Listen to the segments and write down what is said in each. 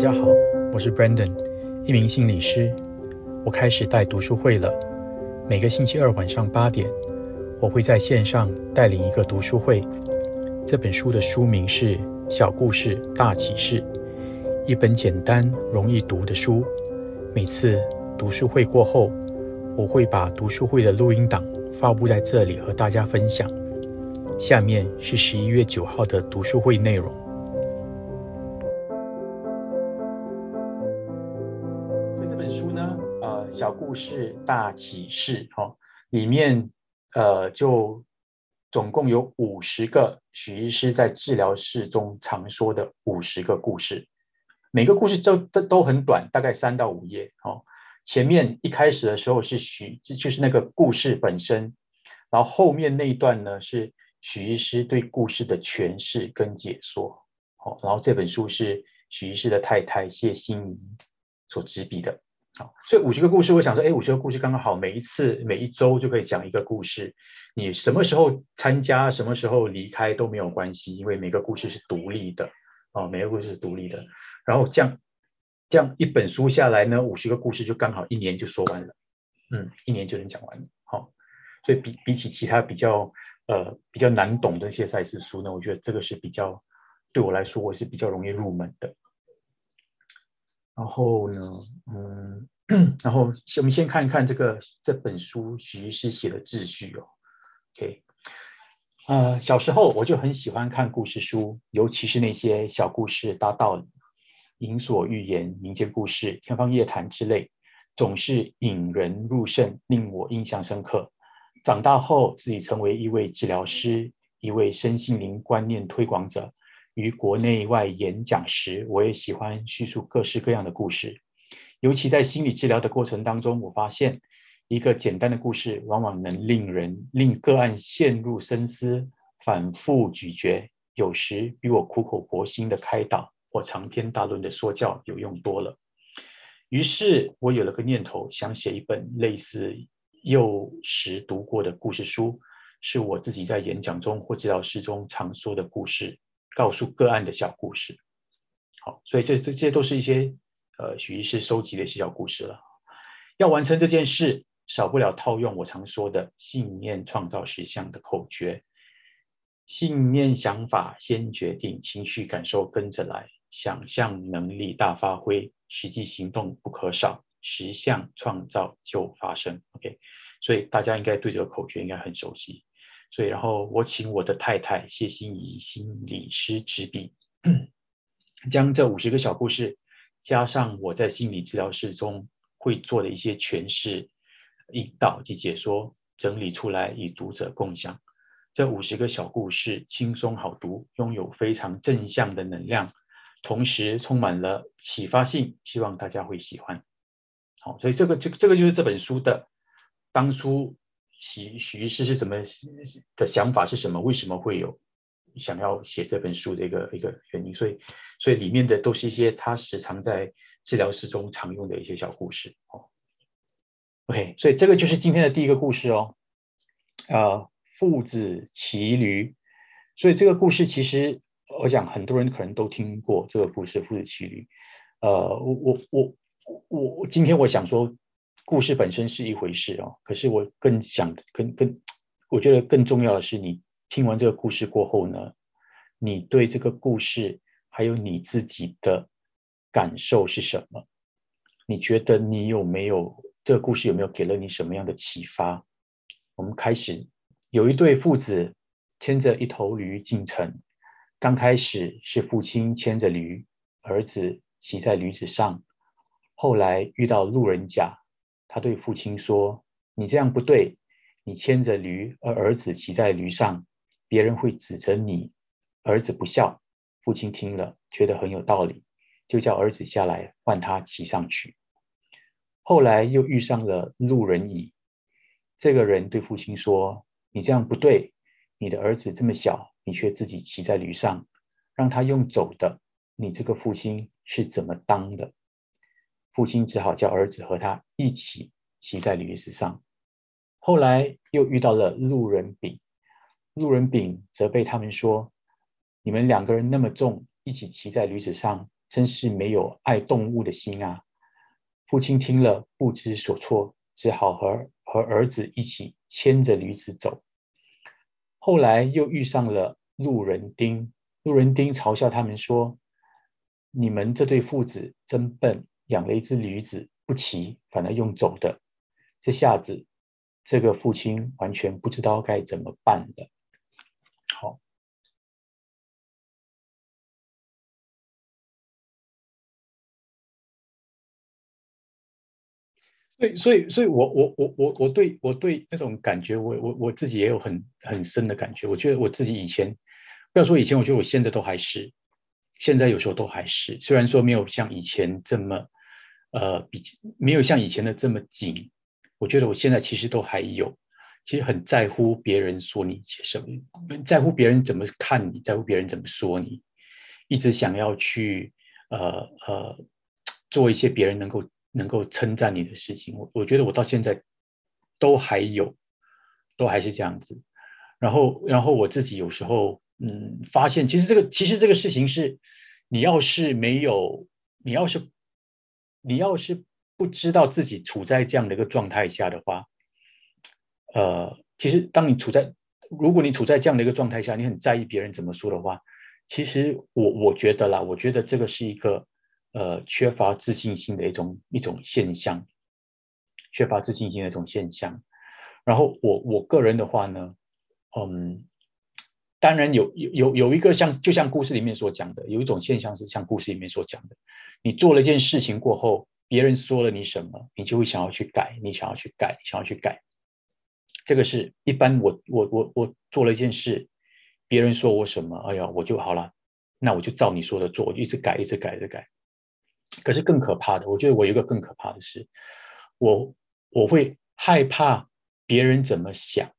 大家好，我是 Brandon，一名心理师。我开始带读书会了。每个星期二晚上八点，我会在线上带领一个读书会。这本书的书名是《小故事大启示》，一本简单容易读的书。每次读书会过后，我会把读书会的录音档发布在这里和大家分享。下面是十一月九号的读书会内容。故事大启示，哈，里面呃就总共有五十个许医师在治疗室中常说的五十个故事，每个故事都都都很短，大概三到五页，哦。前面一开始的时候是许，这就是那个故事本身，然后后面那一段呢是许医师对故事的诠释跟解说，好，然后这本书是许医师的太太谢心怡所执笔的。好，所以五十个故事，我想说，哎，五十个故事刚刚好，每一次每一周就可以讲一个故事。你什么时候参加，什么时候离开都没有关系，因为每个故事是独立的，哦，每个故事是独立的。然后这样这样一本书下来呢，五十个故事就刚好一年就说完了，嗯，一年就能讲完。好，所以比比起其他比较呃比较难懂的一些赛事书呢，我觉得这个是比较对我来说我是比较容易入门的。然后呢，嗯，然后我们先看一看这个这本书徐医师写的秩序哦。OK，呃，小时候我就很喜欢看故事书，尤其是那些小故事大道理、引所寓言、民间故事、天方夜谭之类，总是引人入胜，令我印象深刻。长大后自己成为一位治疗师，一位身心灵观念推广者。于国内外演讲时，我也喜欢叙述各式各样的故事。尤其在心理治疗的过程当中，我发现一个简单的故事，往往能令人令个案陷入深思、反复咀嚼，有时比我苦口婆心的开导或长篇大论的说教有用多了。于是我有了个念头，想写一本类似幼时读过的故事书，是我自己在演讲中或治疗师中常说的故事。告诉个案的小故事，好，所以这这这些都是一些呃许医师收集的一些小故事了。要完成这件事，少不了套用我常说的“信念创造实相”的口诀：信念想法先决定，情绪感受跟着来，想象能力大发挥，实际行动不可少，实相创造就发生。OK，所以大家应该对这个口诀应该很熟悉。所以，然后我请我的太太谢心怡心理师执笔，将这五十个小故事加上我在心理治疗室中会做的一些诠释、引导及解说，整理出来与读者共享。这五十个小故事轻松好读，拥有非常正向的能量，同时充满了启发性，希望大家会喜欢。好，所以这个这个这个就是这本书的当初。许许医师是什么的想法是什么？为什么会有想要写这本书的一个一个原因？所以，所以里面的都是一些他时常在治疗室中常用的一些小故事哦。OK，所以这个就是今天的第一个故事哦。呃，父子骑驴。所以这个故事其实我想很多人可能都听过这个故事，父子骑驴。呃，我我我我今天我想说。故事本身是一回事哦，可是我更想、更、更，我觉得更重要的是，你听完这个故事过后呢，你对这个故事还有你自己的感受是什么？你觉得你有没有这个故事有没有给了你什么样的启发？我们开始，有一对父子牵着一头驴进城，刚开始是父亲牵着驴，儿子骑在驴子上，后来遇到路人甲。他对父亲说：“你这样不对，你牵着驴，而儿子骑在驴上，别人会指责你儿子不孝。”父亲听了，觉得很有道理，就叫儿子下来换他骑上去。后来又遇上了路人乙，这个人对父亲说：“你这样不对，你的儿子这么小，你却自己骑在驴上，让他用走的，你这个父亲是怎么当的？”父亲只好叫儿子和他一起骑在驴子上。后来又遇到了路人丙，路人丙责备他们说：“你们两个人那么重，一起骑在驴子上，真是没有爱动物的心啊！父亲听了不知所措，只好和和儿子一起牵着驴子走。后来又遇上了路人丁，路人丁嘲笑他们说：“你们这对父子真笨，养了一只驴子不骑，反而用走的。”这下子，这个父亲完全不知道该怎么办了。好。对，所以，所以我，我，我，我，我对我对那种感觉，我，我，我自己也有很很深的感觉。我觉得我自己以前，不要说以前，我觉得我现在都还是，现在有时候都还是，虽然说没有像以前这么，呃，比没有像以前的这么紧，我觉得我现在其实都还有，其实很在乎别人说你一些什么，在乎别人怎么看你，在乎别人怎么说你，一直想要去，呃呃，做一些别人能够。能够称赞你的事情，我我觉得我到现在都还有，都还是这样子。然后，然后我自己有时候，嗯，发现其实这个其实这个事情是，你要是没有，你要是你要是不知道自己处在这样的一个状态下的话，呃，其实当你处在如果你处在这样的一个状态下，你很在意别人怎么说的话，其实我我觉得啦，我觉得这个是一个。呃，缺乏自信心的一种一种现象，缺乏自信心的一种现象。然后我我个人的话呢，嗯，当然有有有有一个像就像故事里面所讲的，有一种现象是像故事里面所讲的，你做了一件事情过后，别人说了你什么，你就会想要去改，你想要去改，想要去改。这个是一般我我我我做了一件事，别人说我什么，哎呀，我就好了，那我就照你说的做，我就一直改，一直改，一直改。可是更可怕的，我觉得我有一个更可怕的是，我我会害怕别人怎么想，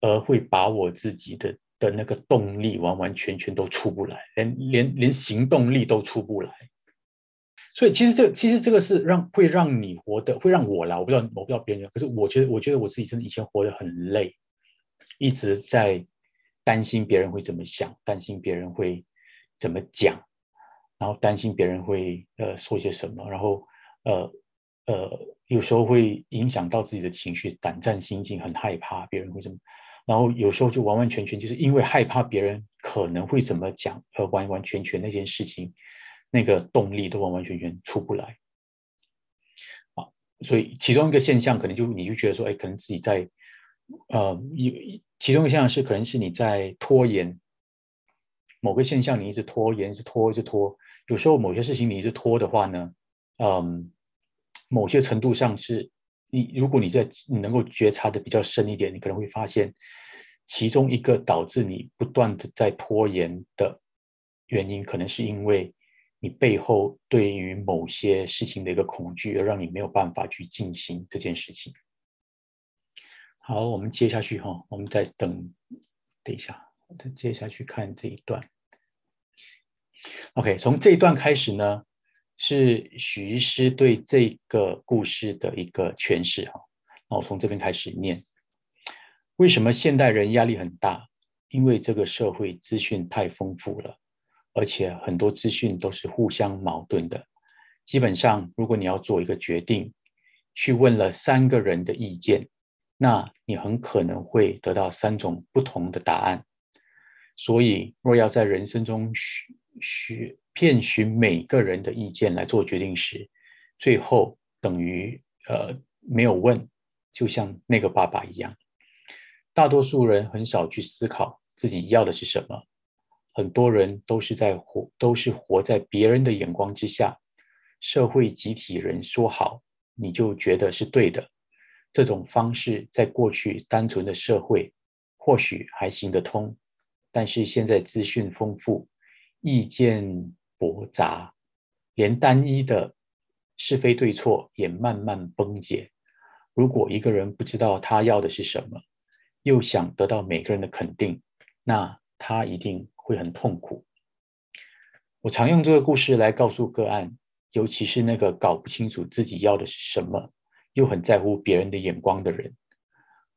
而会把我自己的的那个动力完完全全都出不来，连连连行动力都出不来。所以其实这其实这个是让会让你活的，会让我啦，我不知道我不知道别人，可是我觉得我觉得我自己真的以前活得很累，一直在担心别人会怎么想，担心别人会怎么讲。然后担心别人会呃说些什么，然后呃呃有时候会影响到自己的情绪，胆战心惊，很害怕别人会怎么，然后有时候就完完全全就是因为害怕别人可能会怎么讲，而完完全全那件事情那个动力都完完全全出不来啊，所以其中一个现象可能就你就觉得说，哎，可能自己在呃有其中一个现象是可能是你在拖延某个现象，你一直拖延，一直拖，一直拖。有时候某些事情你一直拖的话呢，嗯，某些程度上是你，如果你在你能够觉察的比较深一点，你可能会发现，其中一个导致你不断的在拖延的原因，可能是因为你背后对于某些事情的一个恐惧，而让你没有办法去进行这件事情。好，我们接下去哈，我们再等等一下，再接下去看这一段。OK，从这一段开始呢，是许医师对这个故事的一个诠释哈。那我从这边开始念：为什么现代人压力很大？因为这个社会资讯太丰富了，而且很多资讯都是互相矛盾的。基本上，如果你要做一个决定，去问了三个人的意见，那你很可能会得到三种不同的答案。所以，若要在人生中寻遍寻每个人的意见来做决定时，最后等于呃没有问，就像那个爸爸一样。大多数人很少去思考自己要的是什么，很多人都是在活，都是活在别人的眼光之下。社会集体人说好，你就觉得是对的。这种方式在过去单纯的社会或许还行得通，但是现在资讯丰富。意见驳杂，连单一的是非对错也慢慢崩解。如果一个人不知道他要的是什么，又想得到每个人的肯定，那他一定会很痛苦。我常用这个故事来告诉个案，尤其是那个搞不清楚自己要的是什么，又很在乎别人的眼光的人，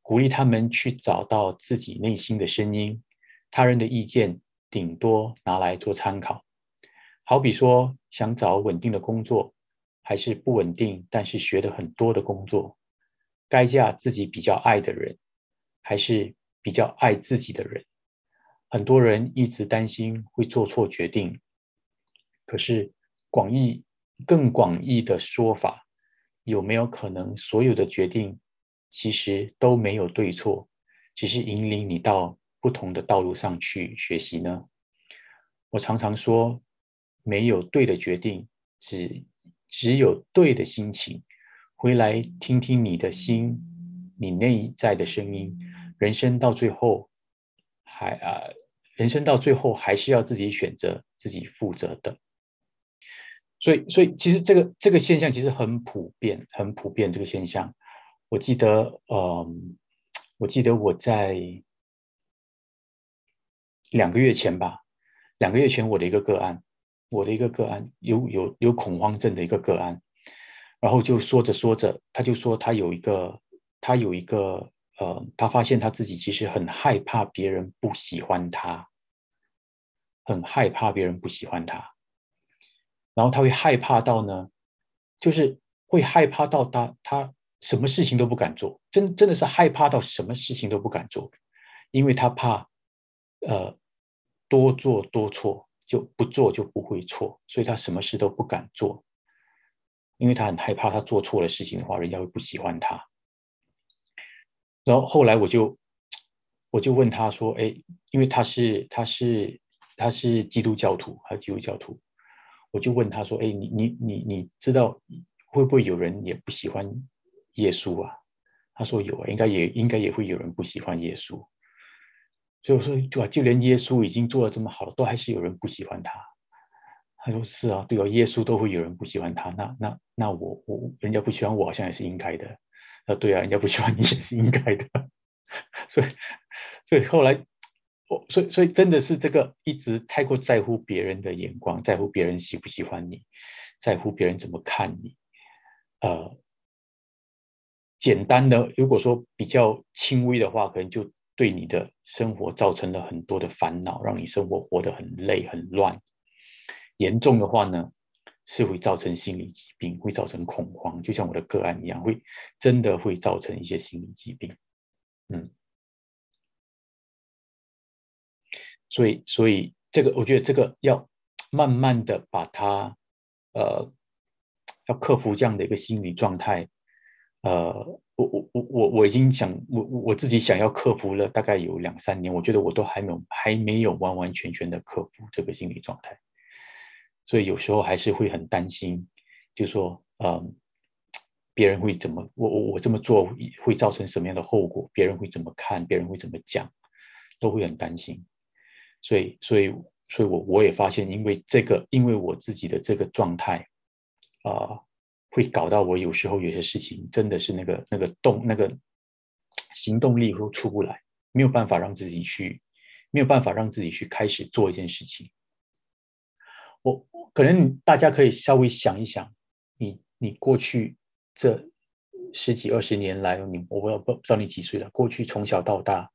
鼓励他们去找到自己内心的声音，他人的意见。顶多拿来做参考，好比说想找稳定的工作，还是不稳定但是学的很多的工作？该嫁自己比较爱的人，还是比较爱自己的人？很多人一直担心会做错决定，可是广义、更广义的说法，有没有可能所有的决定其实都没有对错，只是引领你到不同的道路上去学习呢？我常常说。没有对的决定，只只有对的心情。回来听听你的心，你内在的声音。人生到最后，还啊，人生到最后还是要自己选择，自己负责的。所以，所以其实这个这个现象其实很普遍，很普遍。这个现象，我记得，嗯，我记得我在两个月前吧，两个月前我的一个个案。我的一个个案有有有恐慌症的一个个案，然后就说着说着，他就说他有一个他有一个呃，他发现他自己其实很害怕别人不喜欢他，很害怕别人不喜欢他，然后他会害怕到呢，就是会害怕到他他什么事情都不敢做，真真的是害怕到什么事情都不敢做，因为他怕呃多做多错。就不做就不会错，所以他什么事都不敢做，因为他很害怕他做错了事情的话，人家会不喜欢他。然后后来我就我就问他说：“哎，因为他是他是他是基督教徒，还是基督教徒？”我就问他说：“哎，你你你你知道会不会有人也不喜欢耶稣啊？”他说：“有啊，应该也应该也会有人不喜欢耶稣。”所以我说，对吧？就连耶稣已经做的这么好了，都还是有人不喜欢他。他说：“是啊，对啊，耶稣都会有人不喜欢他。那那那我我人家不喜欢我，好像也是应该的。啊，对啊，人家不喜欢你也是应该的。所以所以后来我所以所以真的是这个一直太过在乎别人的眼光，在乎别人喜不喜欢你，在乎别人怎么看你。呃，简单的如果说比较轻微的话，可能就。对你的生活造成了很多的烦恼，让你生活活得很累很乱。严重的话呢，是会造成心理疾病，会造成恐慌，就像我的个案一样，会真的会造成一些心理疾病。嗯，所以所以这个我觉得这个要慢慢的把它呃，要克服这样的一个心理状态，呃。我我我我我已经想我我自己想要克服了大概有两三年，我觉得我都还没有还没有完完全全的克服这个心理状态，所以有时候还是会很担心，就说嗯，别人会怎么我我我这么做会造成什么样的后果？别人会怎么看？别人会怎么讲？都会很担心，所以所以所以我我也发现，因为这个因为我自己的这个状态啊。会搞到我有时候有些事情真的是那个那个动那个行动力都出不来，没有办法让自己去，没有办法让自己去开始做一件事情。我可能大家可以稍微想一想，你你过去这十几二十年来，你我不不知道你几岁了，过去从小到大，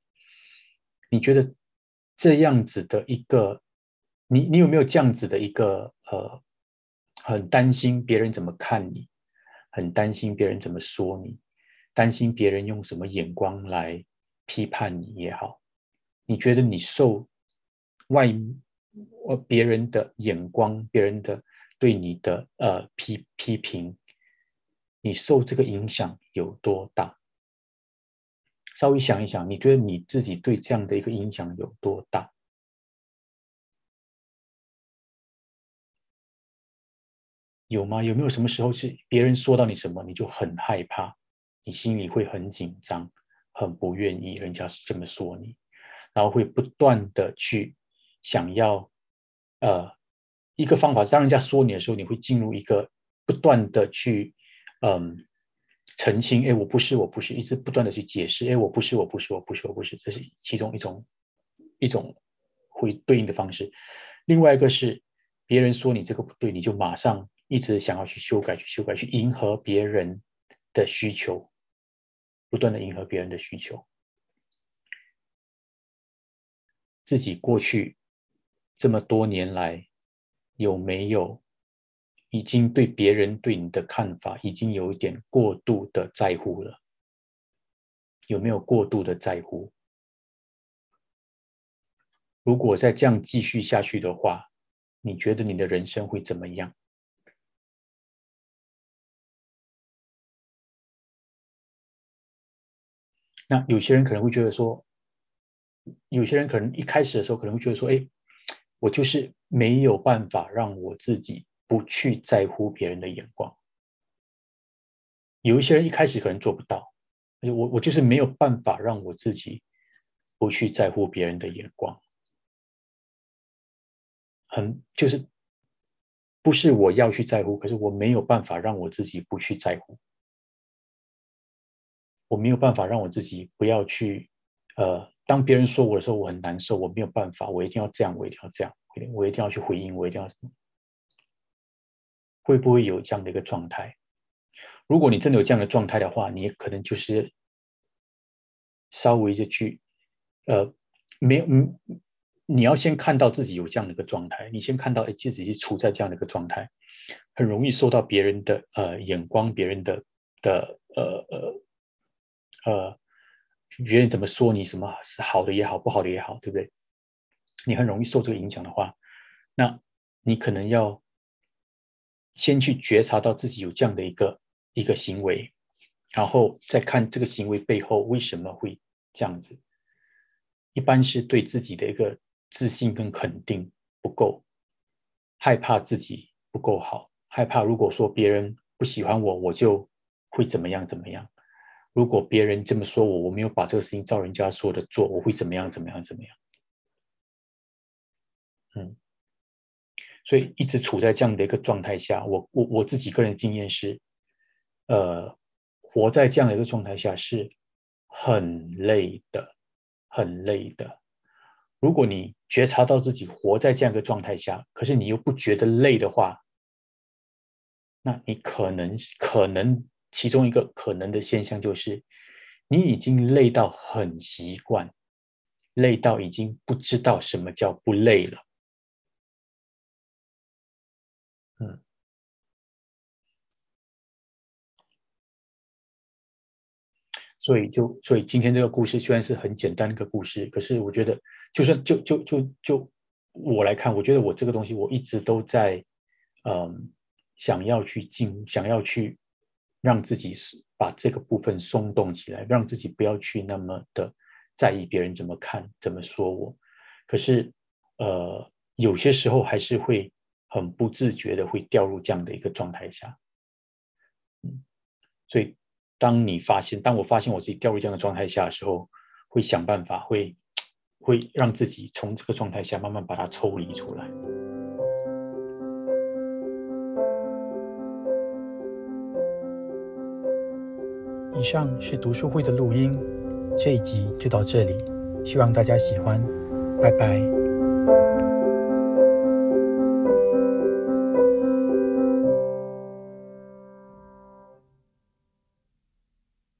你觉得这样子的一个，你你有没有这样子的一个呃？很担心别人怎么看你，很担心别人怎么说你，担心别人用什么眼光来批判你也好。你觉得你受外呃别人的眼光，别人的对你的呃批批评，你受这个影响有多大？稍微想一想，你觉得你自己对这样的一个影响有多大？有吗？有没有什么时候是别人说到你什么，你就很害怕，你心里会很紧张，很不愿意人家是这么说你，然后会不断的去想要，呃，一个方法，当人家说你的时候，你会进入一个不断的去，嗯，澄清，哎，我不是，我不是，一直不断的去解释，哎，我不是，我不是，我不是，我不是，这是其中一种一种会对应的方式。另外一个是别人说你这个不对，你就马上。一直想要去修改、去修改、去迎合别人的需求，不断的迎合别人的需求。自己过去这么多年来有没有已经对别人对你的看法已经有一点过度的在乎了？有没有过度的在乎？如果再这样继续下去的话，你觉得你的人生会怎么样？那有些人可能会觉得说，有些人可能一开始的时候可能会觉得说，哎，我就是没有办法让我自己不去在乎别人的眼光。有一些人一开始可能做不到，我我就是没有办法让我自己不去在乎别人的眼光，很就是不是我要去在乎，可是我没有办法让我自己不去在乎。我没有办法让我自己不要去，呃，当别人说我的时候，我很难受。我没有办法，我一定要这样，我一定要这样，我一定要去回应，我一定要什么？会不会有这样的一个状态？如果你真的有这样的状态的话，你可能就是稍微的去，呃，没有，嗯，你要先看到自己有这样的一个状态，你先看到，哎，自己是处在这样的一个状态，很容易受到别人的呃眼光，别人的的呃呃。呃，别人怎么说你，什么是好的也好，不好的也好，对不对？你很容易受这个影响的话，那你可能要先去觉察到自己有这样的一个一个行为，然后再看这个行为背后为什么会这样子。一般是对自己的一个自信跟肯定不够，害怕自己不够好，害怕如果说别人不喜欢我，我就会怎么样怎么样。如果别人这么说我，我没有把这个事情照人家说的做，我会怎么样？怎么样？怎么样？嗯，所以一直处在这样的一个状态下，我我我自己个人经验是，呃，活在这样的一个状态下是很累的，很累的。如果你觉察到自己活在这样一个状态下，可是你又不觉得累的话，那你可能可能。其中一个可能的现象就是，你已经累到很习惯，累到已经不知道什么叫不累了。嗯，所以就所以今天这个故事虽然是很简单的一个故事，可是我觉得，就算就就就就我来看，我觉得我这个东西我一直都在，嗯，想要去进，想要去。让自己把这个部分松动起来，让自己不要去那么的在意别人怎么看、怎么说我。可是，呃，有些时候还是会很不自觉的会掉入这样的一个状态下。嗯，所以当你发现，当我发现我自己掉入这样的状态下的时候，会想办法，会会让自己从这个状态下慢慢把它抽离出来。以上是读书会的录音，这一集就到这里，希望大家喜欢，拜拜。